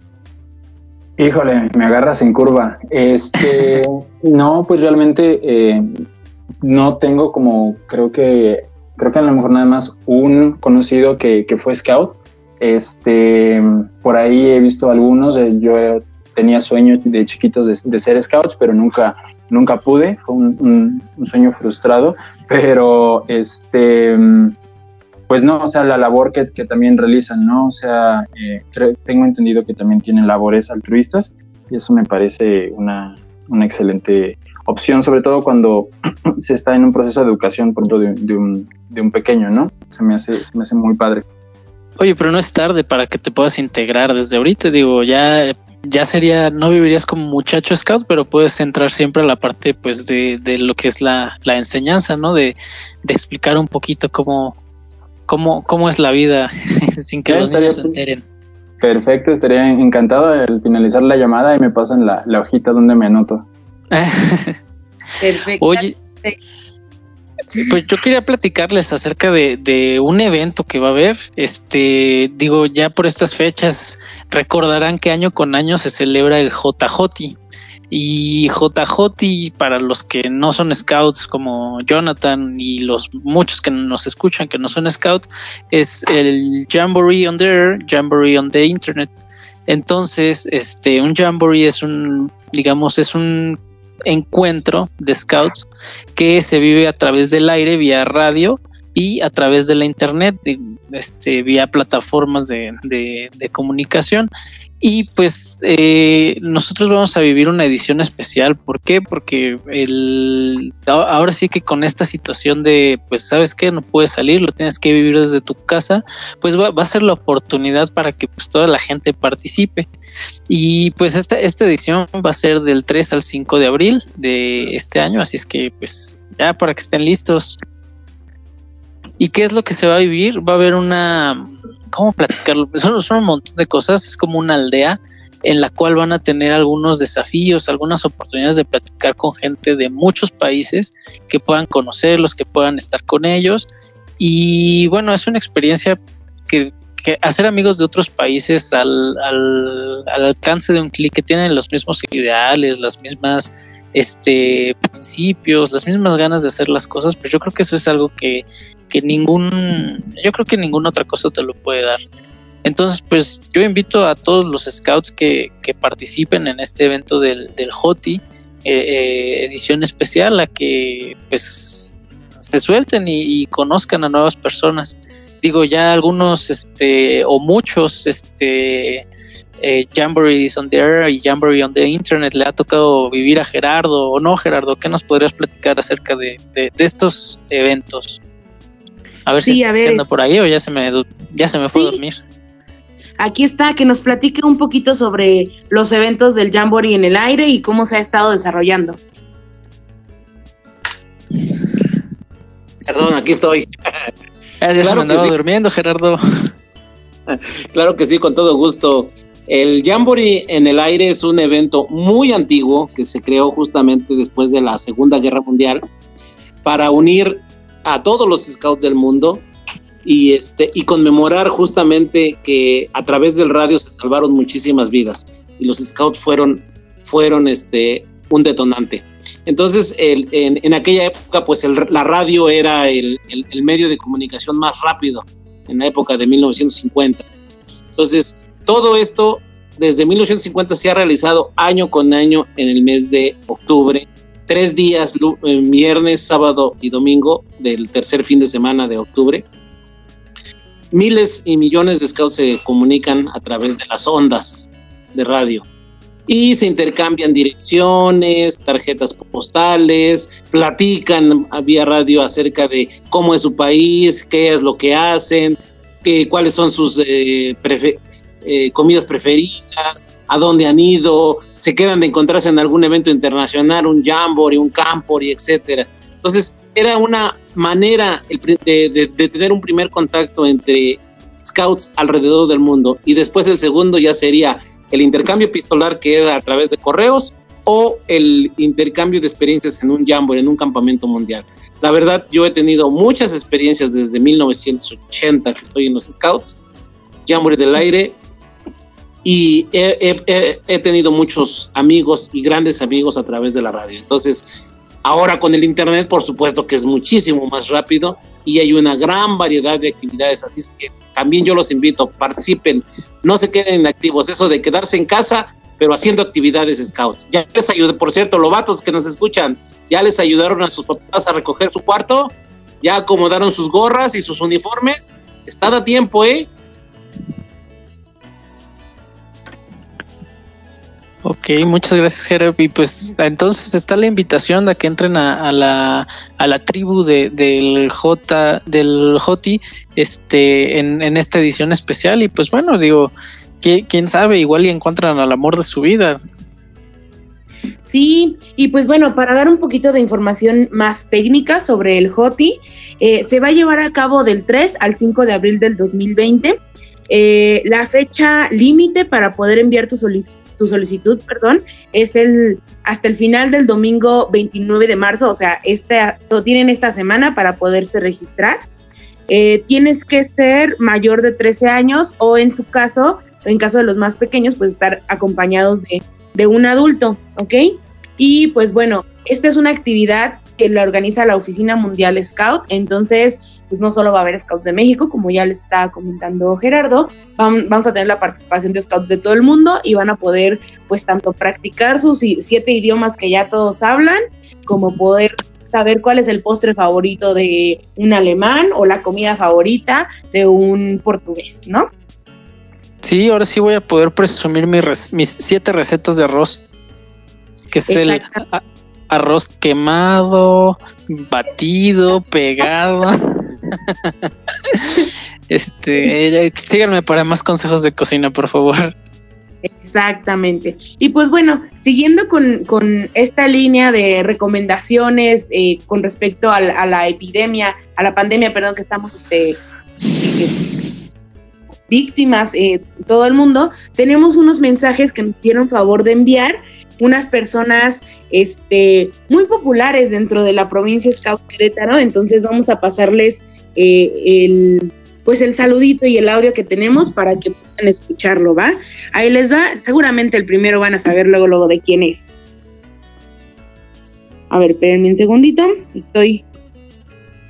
Híjole, me agarras en curva. Este, no, pues realmente eh, no tengo como, creo que, creo que a lo mejor nada más un conocido que, que fue scout. Este, por ahí he visto algunos, eh, yo tenía sueños de chiquitos de, ser scouts, pero nunca, nunca pude, fue un, un sueño frustrado, pero este, pues no, o sea, la labor que, también realizan, ¿no? O sea, eh, tengo entendido que también tienen labores altruistas y eso me parece una, una excelente opción, sobre todo cuando se está en un proceso de educación, por ejemplo, de, un, de un pequeño, ¿no? Se me, hace, se me hace muy padre. Oye, pero no es tarde para que te puedas integrar desde ahorita, digo, ya ya sería, no vivirías como muchacho scout, pero puedes entrar siempre a la parte pues de, de lo que es la, la enseñanza, ¿no? De, de, explicar un poquito cómo, cómo, cómo es la vida sin que los niños se enteren. Perfecto, estaría encantado de finalizar la llamada y me pasan la, hojita donde me anoto. Perfecto. Oye, pues yo quería platicarles acerca de, de, un evento que va a haber. Este, digo, ya por estas fechas recordarán que año con año se celebra el JJ, y JJ, para los que no son scouts como Jonathan y los muchos que nos escuchan que no son scouts, es el Jamboree on the Air, Jamboree on the Internet. Entonces, este, un Jamboree es un, digamos, es un encuentro de scouts que se vive a través del aire vía radio y a través de la internet, este, vía plataformas de, comunicación. Y pues eh, nosotros vamos a vivir una edición especial. ¿Por qué? Porque el, ahora sí que con esta situación de, pues, ¿sabes qué? No puedes salir, lo tienes que vivir desde tu casa, pues va, a ser la oportunidad para que pues toda la gente participe. Y pues esta, esta edición va a ser del 3 al 5 de abril de este año, así es que pues ya para que estén listos. ¿Y qué es lo que se va a vivir? Va a haber una, ¿cómo platicarlo? Son, un montón de cosas, es como una aldea en la cual van a tener algunos desafíos, algunas oportunidades de platicar con gente de muchos países que puedan conocerlos, que puedan estar con ellos. Y bueno, es una experiencia que, hacer amigos de otros países al, al, al alcance de un clic que tienen los mismos ideales, las mismas este principios, las mismas ganas de hacer las cosas, pues yo creo que eso es algo que, que ningún, yo creo que ninguna otra cosa te lo puede dar. Entonces, pues yo invito a todos los scouts que, que participen en este evento del, del HOTI, eh, eh, edición especial, a que pues se suelten y, y, conozcan a nuevas personas. Digo, ya algunos, este, o muchos, este, eh, Jamborees on the Air y Jamboree on the Internet le ha tocado vivir a Gerardo o no, Gerardo. ¿Qué nos podrías platicar acerca de, estos eventos? A ver si, anda por ahí o ya se me, ya se me fue a dormir. Aquí está, que nos platique un poquito sobre los eventos del Jamboree en el aire y cómo se ha estado desarrollando. Perdón, aquí estoy. ya se me andaba durmiendo, Gerardo. Claro que sí, con todo gusto. El Jamboree en el aire es un evento muy antiguo que se creó justamente después de la Segunda Guerra Mundial para unir a todos los scouts del mundo y, este, y conmemorar justamente que a través del radio se salvaron muchísimas vidas y los scouts fueron, fueron este, un detonante. Entonces, el, en, aquella época, pues la radio era el, el medio de comunicación más rápido en la época de 1950. Entonces, todo esto desde 1950 se ha realizado año con año en el mes de octubre, tres días, eh, viernes, sábado y domingo del tercer fin de semana de octubre. miles y millones de scouts se comunican a través de las ondas de radio y se intercambian direcciones, tarjetas postales, platican vía radio acerca de cómo es su país, qué es lo que hacen, qué, cuáles son sus eh, eh, comidas preferidas, a dónde han ido, se quedan de encontrarse en algún evento internacional, un jamboree, un camporee, etcétera. Entonces, era una manera de, de, tener un primer contacto entre scouts alrededor del mundo y después el segundo ya sería el intercambio epistolar que era a través de correos o el intercambio de experiencias en un jamboree, en un campamento mundial. La verdad, yo he tenido muchas experiencias desde 1980 que estoy en los Scouts, jamboree del aire, y he, tenido muchos amigos y grandes amigos a través de la radio. Entonces, ahora con el Internet, por supuesto que es muchísimo más rápido y hay una gran variedad de actividades, así es que también yo los invito, participen, no se queden inactivos, eso de quedarse en casa, pero haciendo actividades scouts. Ya les ayudé, por cierto, lobatos que nos escuchan, ya les ayudaron a sus papás a recoger su cuarto, ya acomodaron sus gorras y sus uniformes, está a tiempo, ¿eh? Ok, muchas gracias, Jereb. Y pues entonces está la invitación a que entren a, la, a la tribu de, del J, del Joti, este, en, en esta edición especial. Y pues bueno, digo, quién sabe, igual y encuentran al amor de su vida. Sí, y pues bueno, para dar un poquito de información más técnica sobre el JOTI, eh, se va a llevar a cabo del 3 al 5 de abril del 2020. Eh, la fecha límite para poder enviar tu, solicitud, perdón, es el hasta el final del domingo 29 de marzo, o sea, este, lo tienen esta semana para poderse registrar. Eh, tienes que ser mayor de 13 años o en su caso, en caso de los más pequeños, pues estar acompañados de, de un adulto, ¿ok? Y pues bueno, esta es una actividad que la organiza la Oficina Mundial Scout, entonces pues no solo va a haber scouts de México, como ya les estaba comentando Gerardo, vamos a tener la participación de scouts de todo el mundo y van a poder pues tanto practicar sus siete idiomas que ya todos hablan, como poder saber cuál es el postre favorito de un alemán o la comida favorita de un portugués, ¿no? Sí, ahora sí voy a poder presumir mis, siete recetas de arroz, que es el arroz quemado, batido, pegado. Este, síganme para más consejos de cocina, por favor. Exactamente. Y pues bueno, siguiendo con, esta línea de recomendaciones eh, con respecto a la, epidemia, a la pandemia, perdón, que estamos este, víctimas, eh, todo el mundo, tenemos unos mensajes que nos hicieron favor de enviar unas personas este, muy populares dentro de la provincia Scout Querétaro, entonces vamos a pasarles eh, el pues el saludito y el audio que tenemos para que puedan escucharlo, ¿va? Ahí les va, seguramente el primero van a saber luego, luego de quién es. A ver, espérenme un segundito, estoy...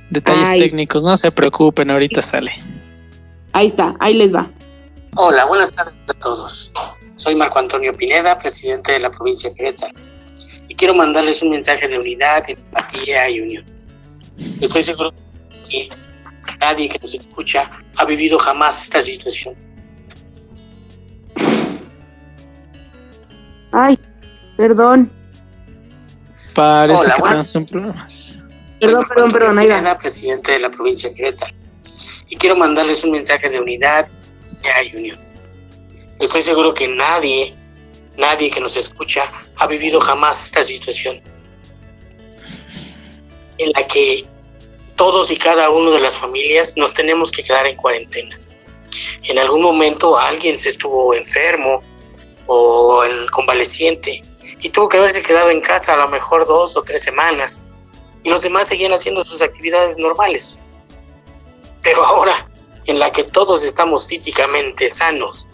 Detalles técnicos, no se preocupen, ahorita sale. Ahí está, ahí les va. Hola, buenas tardes a todos. Soy Marco Antonio Pineda, presidente de la provincia de Querétaro, y quiero mandarles un mensaje de unidad, empatía y unión. Estoy seguro que nadie que nos escucha ha vivido jamás esta situación. Ay, perdón. Parece que tenemos un problema. Perdón, perdón, perdón, ahí va. presidente de la provincia de Querétaro y quiero mandarles un mensaje de unidad y unión. Estoy seguro que nadie, nadie que nos escucha ha vivido jamás esta situación en la que todos y cada uno de las familias nos tenemos que quedar en cuarentena. En algún momento alguien se estuvo enfermo o en convaleciente y tuvo que haberse quedado en casa a lo mejor dos o tres semanas y los demás seguían haciendo sus actividades normales. Pero ahora, en la que todos estamos físicamente sanos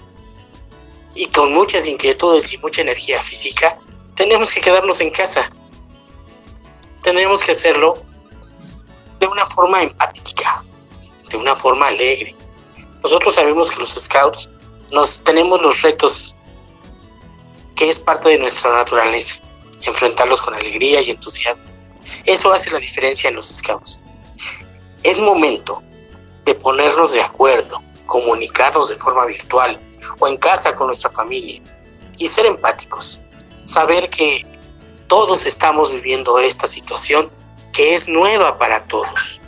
y con muchas inquietudes y mucha energía física, tenemos que quedarnos en casa. Tenemos que hacerlo de una forma empática, de una forma alegre. Nosotros sabemos que los scouts nos tenemos los retos que es parte de nuestra naturaleza, enfrentarlos con alegría y entusiasmo. Eso hace la diferencia en los scouts. Es momento de ponernos de acuerdo, comunicarnos de forma virtual o en casa con nuestra familia y ser empáticos, saber que todos estamos viviendo esta situación que es nueva para todos.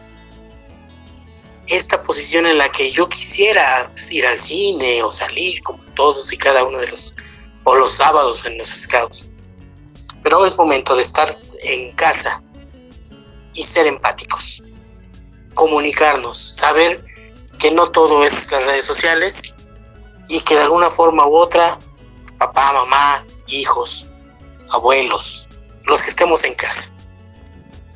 Esta posición en la que yo quisiera ir al cine o salir como todos y cada uno de los o los sábados en los scouts. Pero es momento de estar en casa y ser empáticos. Comunicarnos, saber que no todo es las redes sociales y que de alguna forma u otra, papá, mamá, hijos, abuelos, los que estemos en casa,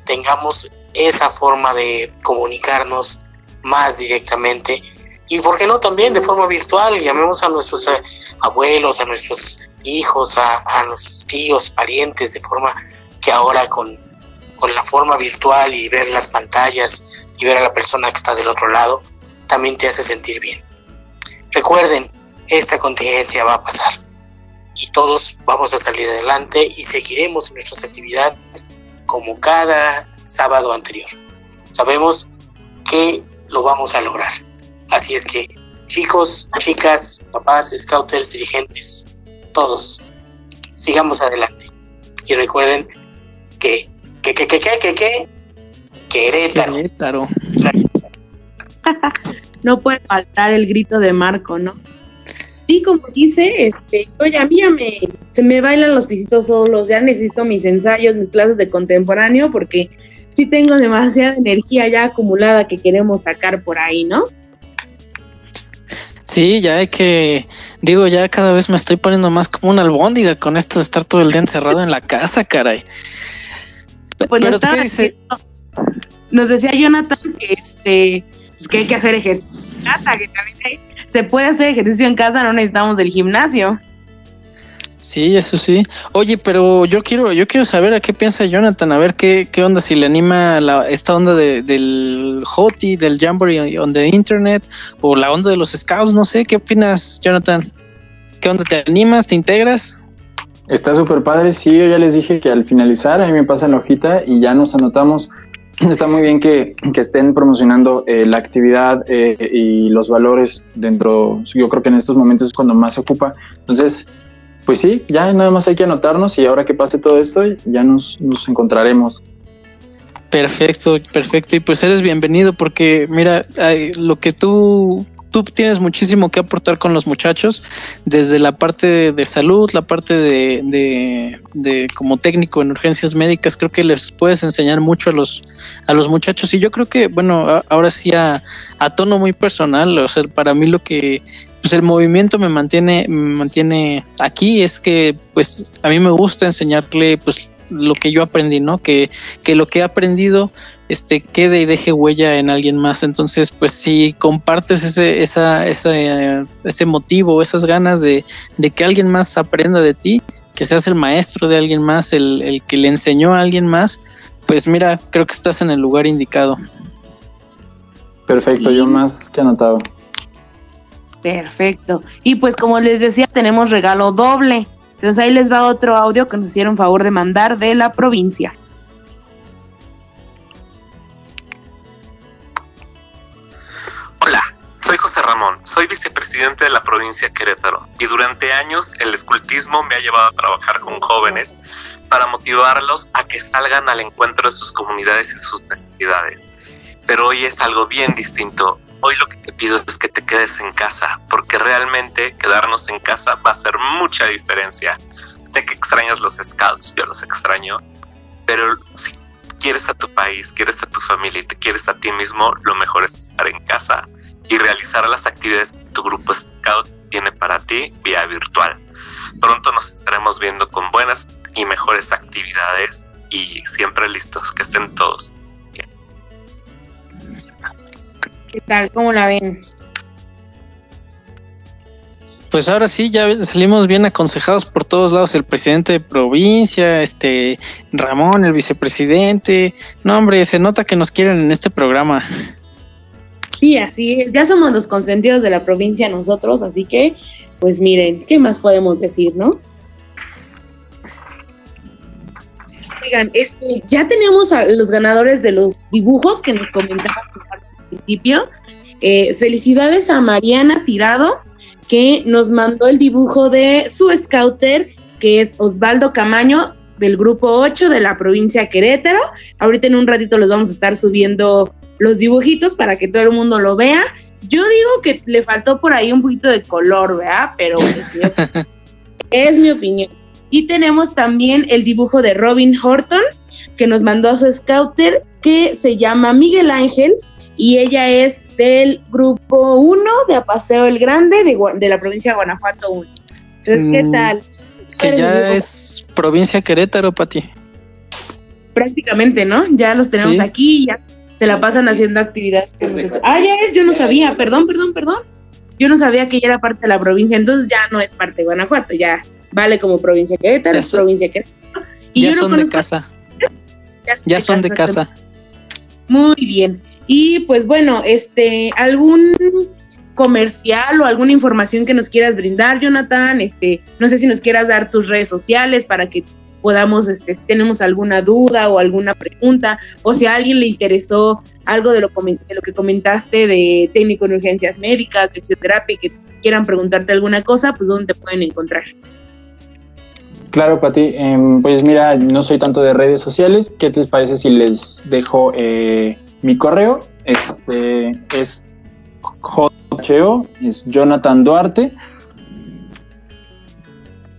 tengamos esa forma de comunicarnos más directamente y, ¿por qué no también de forma virtual? Llamemos a nuestros eh, abuelos, a nuestros hijos, a, a, nuestros tíos, parientes, de forma que ahora con, con la forma virtual y ver las pantallas y ver a la persona que está del otro lado, también te hace sentir bien. Recuerden, esta contingencia va a pasar y todos vamos a salir adelante y seguiremos nuestras actividades como cada sábado anterior. Sabemos que lo vamos a lograr. Así es que, chicos, chicas, papás, scouters, dirigentes, todos, sigamos adelante. Y recuerden que, que, que, que, que, que, que, Querétaro. Querétaro. no puede faltar el grito de Marco, ¿no? Sí, como dice, este, oye, a mí ya me, se me bailan los pisitos solos, ya necesito mis ensayos, mis clases de contemporáneo, porque sí tengo demasiada energía ya acumulada que queremos sacar por ahí, ¿no? Sí, ya hay que, digo, ya cada vez me estoy poniendo más como una albóndiga con esto de estar todo el día encerrado en la casa, caray. Pues Pero nos, dice? Nos decía Jonathan que este pues que hay que hacer ejercicio en casa, que también se puede hacer ejercicio en casa, no necesitamos del gimnasio. Sí, eso sí. Oye, pero yo quiero, yo quiero saber a qué piensa Jonathan, a ver qué, qué onda, si le anima la, esta onda de, del HOTI, del Jamboree on the Internet, o la onda de los Scouts, no sé, ¿qué opinas, Jonathan? ¿Qué onda, te animas, te integras? Está súper padre, sí, yo ya les dije que al finalizar, ahí me pasan la hojita y ya nos anotamos está muy bien que, que estén promocionando eh, la actividad eh, y los valores dentro, yo creo que en estos momentos es cuando más se ocupa. Entonces, pues sí, ya nada más hay que anotarnos y ahora que pase todo esto, ya nos, nos encontraremos. Perfecto, perfecto. Y pues eres bienvenido porque mira, lo que tú tú tienes muchísimo que aportar con los muchachos, desde la parte de, salud, la parte de, de, como técnico en urgencias médicas, creo que les puedes enseñar mucho a los, a los muchachos. Y yo creo que, bueno, ahora sí a, a tono muy personal, o sea, para mí lo que pues el movimiento me mantiene, me mantiene aquí, es que pues a mí me gusta enseñarle pues lo que yo aprendí, ¿no? Que, que lo que he aprendido este, quede y deje huella en alguien más. Entonces, pues si compartes ese, esa, esa, ese motivo, esas ganas de, de, que alguien más aprenda de ti, que seas el maestro de alguien más, el, el que le enseñó a alguien más, pues mira, creo que estás en el lugar indicado. Perfecto, yo más que anotado. Perfecto. Y pues como les decía, tenemos regalo doble. Entonces ahí les va otro audio que nos hicieron favor de mandar de la provincia. Hola, soy José Ramón, soy vicepresidente de la provincia de Querétaro y durante años el escultismo me ha llevado a trabajar con jóvenes para motivarlos a que salgan al encuentro de sus comunidades y sus necesidades. Pero hoy es algo bien distinto. Hoy lo que te pido es que te quedes en casa, porque realmente quedarnos en casa va a hacer mucha diferencia. Sé que extrañas los scouts, yo los extraño, pero si quieres a tu país, quieres a tu familia y te quieres a ti mismo, lo mejor es estar en casa y realizar las actividades que tu grupo Scout tiene para ti vía virtual. Pronto nos estaremos viendo con buenas y mejores actividades y siempre listos que estén todos. Bien. ¿Qué tal? ¿Cómo la ven? Pues ahora sí, ya salimos bien aconsejados por todos lados, el presidente de provincia, este Ramón, el vicepresidente. No, hombre, se nota que nos quieren en este programa. Sí, así es. Ya somos los consentidos de la provincia nosotros, así que, pues miren, ¿qué más podemos decir, no? Oigan, este, ya tenemos a los ganadores de los dibujos que nos comentaban principio. Eh, felicidades a Mariana Tirado, que nos mandó el dibujo de su scouter, que es Osvaldo Camaño, del grupo 8 de la provincia Querétaro. Ahorita en un ratito los vamos a estar subiendo los dibujitos para que todo el mundo lo vea. Yo digo que le faltó por ahí un poquito de color, ¿verdad? Pero es mi opinión. Y tenemos también el dibujo de Robin Horton, que nos mandó a su scouter, que se llama Miguel Ángel, y ella es del grupo 1 de Apaseo el Grande de, la provincia de Guanajuato 1. Entonces, ¿qué mm, tal? Que ya es provincia Querétaro, Pati. Prácticamente, ¿no? Ya los tenemos aquí, ya se la pasan haciendo actividades. Ah, ya es, yo no sabía, perdón, perdón, perdón. Yo no sabía que ya era parte de la provincia, entonces ya no es parte de Guanajuato, ya vale como provincia Querétaro, es provincia Querétaro. Y ya son de casa. Ya, son de casa. Muy bien. Y pues bueno, este, algún comercial o alguna información que nos quieras brindar, Jonathan, este, no sé si nos quieras dar tus redes sociales para que podamos, este, si tenemos alguna duda o alguna pregunta, o si a alguien le interesó algo de lo, que comentaste de técnico en urgencias médicas, de fisioterapia, que quieran preguntarte alguna cosa, pues ¿dónde te pueden encontrar? Claro, Pati. Em, pues mira, no soy tanto de redes sociales. ¿Qué te parece si les dejo eh, mi correo? Este es JO, es Jonathan Duarte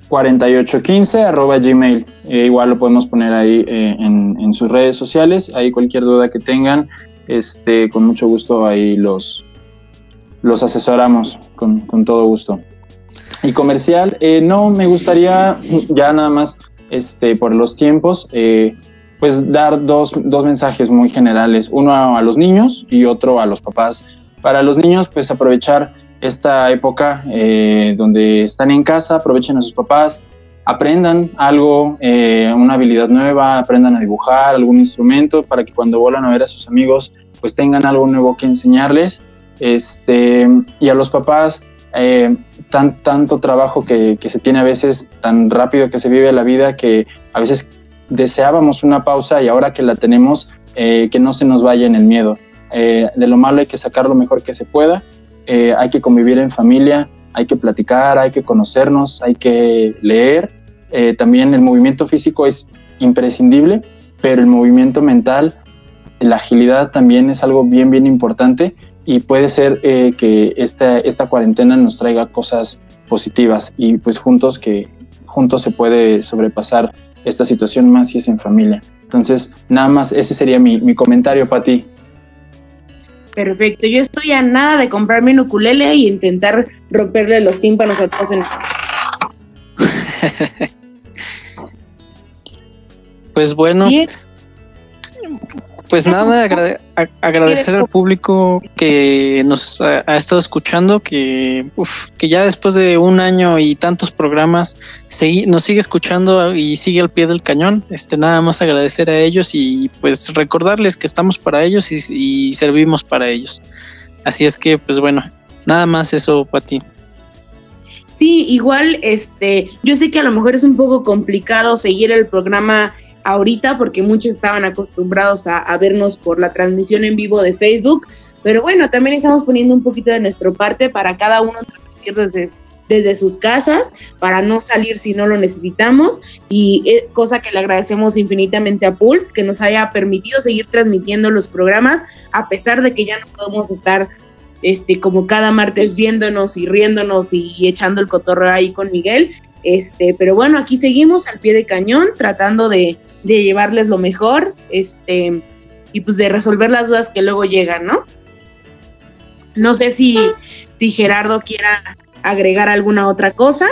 4815 arroba gmail. Eh, igual lo podemos poner ahí eh, en, sus redes sociales. Ahí cualquier duda que tengan, este, con mucho gusto ahí los, los asesoramos con, con todo gusto. Y comercial, eh, no, me gustaría ya nada más este, por los tiempos, eh, pues dar dos, dos mensajes muy generales, uno a los niños y otro a los papás. Para los niños, pues aprovechar esta época eh, donde están en casa, aprovechen a sus papás, aprendan algo, una habilidad nueva, aprendan a dibujar algún instrumento para que cuando vuelvan a ver a sus amigos, pues tengan algo nuevo que enseñarles. Este, y a los papás, eh, tan, tanto trabajo que, se tiene a veces, tan rápido que se vive la vida, que a veces deseábamos una pausa y ahora que la tenemos, eh, que no se nos vaya en el miedo. Eh, de lo malo hay que sacar lo mejor que se pueda, hay que convivir en familia, hay que platicar, hay que conocernos, hay que leer. también el movimiento físico es imprescindible, pero el movimiento mental, la agilidad también es algo bien, bien importante y puede ser eh, que esta, esta cuarentena nos traiga cosas positivas y pues juntos que juntos se puede sobrepasar esta situación más si es en familia. Entonces, nada más, ese sería mi, mi comentario para ti. Perfecto, yo estoy a nada de comprarme un ukulele y intentar romperle los tímpanos a todos en... pues bueno, pues nada, agradecer al público que nos ha, estado escuchando, que, que ya después de un año y tantos programas nos sigue escuchando y sigue al pie del cañón. Este, nada más agradecer a ellos y pues recordarles que estamos para ellos y, servimos para ellos. Así es que, pues bueno, nada más eso para ti. Sí, igual, este, yo sé que a lo mejor es un poco complicado seguir el programa ahorita porque muchos estaban acostumbrados a, vernos por la transmisión en vivo de Facebook, pero bueno, también estamos poniendo un poquito de nuestra parte para cada uno transmitir desde, desde sus casas, para no salir si no lo necesitamos, y eh, cosa que le agradecemos infinitamente a Pulse, que nos haya permitido seguir transmitiendo los programas, a pesar de que ya no podemos estar este, como cada martes viéndonos y riéndonos y, y echando el cotorreo ahí con Miguel. Este, pero bueno, aquí seguimos al pie de cañón, tratando de, de llevarles lo mejor, este, y pues de resolver las dudas que luego llegan, ¿no? No sé si, si Gerardo quiera agregar alguna otra cosa,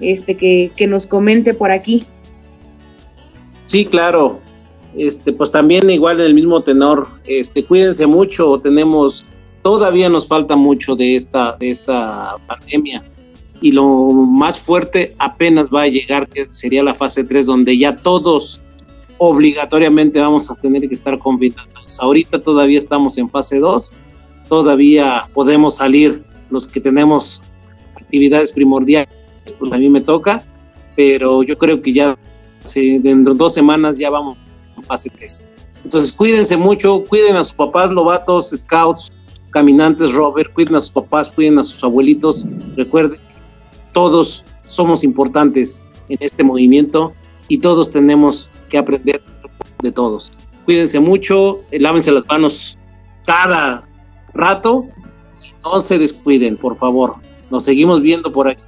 este, que, que nos comente por aquí. Sí, claro. Este, pues también igual en el mismo tenor, este, cuídense mucho, tenemos, todavía nos falta mucho de esta, de esta pandemia y lo más fuerte apenas va a llegar, que sería la fase 3, donde ya todos obligatoriamente vamos a tener que estar confinados. Ahorita todavía estamos en fase 2, todavía podemos salir los que tenemos actividades primordiales, pues a mí me toca, pero yo creo que ya dentro de dos semanas ya vamos en fase 3. Entonces cuídense mucho, cuiden a sus papás, lobatos, scouts, caminantes, Robert, cuiden a sus papás, cuiden a sus abuelitos. Recuerden, todos somos importantes en este movimiento y todos tenemos que aprender de todos. Cuídense mucho, eh, lávense las manos cada rato no se descuiden, por favor. Nos seguimos viendo por aquí.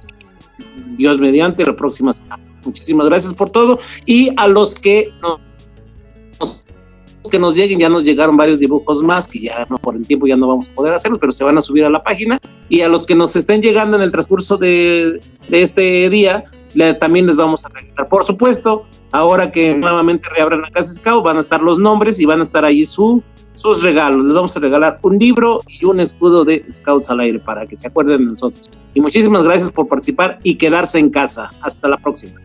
Dios mediante la próxima semana. Muchísimas gracias por todo y a los que nos que nos lleguen, ya nos llegaron varios dibujos más, que ya por el tiempo ya no vamos a poder hacerlos, pero se van a subir a la página. Y a los que nos estén llegando en el transcurso de, este día, también les vamos a regalar. Por supuesto, ahora que nuevamente reabran la Casa Scout, van a estar los nombres y van a estar ahí su, sus regalos. Les vamos a regalar un libro y un escudo de Scouts al aire para que se acuerden de nosotros. Y muchísimas gracias por participar y quedarse en casa. Hasta la próxima.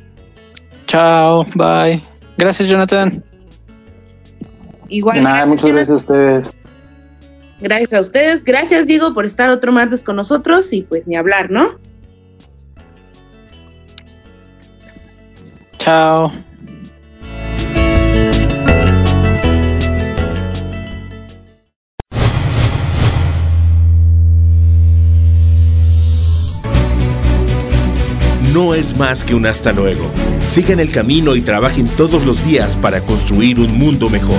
Chao, bye. Gracias, Jonathan. Igual. muchas gracias a ustedes. Gracias a ustedes. Gracias, Diego, por estar otro martes con nosotros y pues ni hablar, ¿no? Chao. no es más que un hasta luego. Sigan el camino y trabajen todos los días para construir un mundo mejor.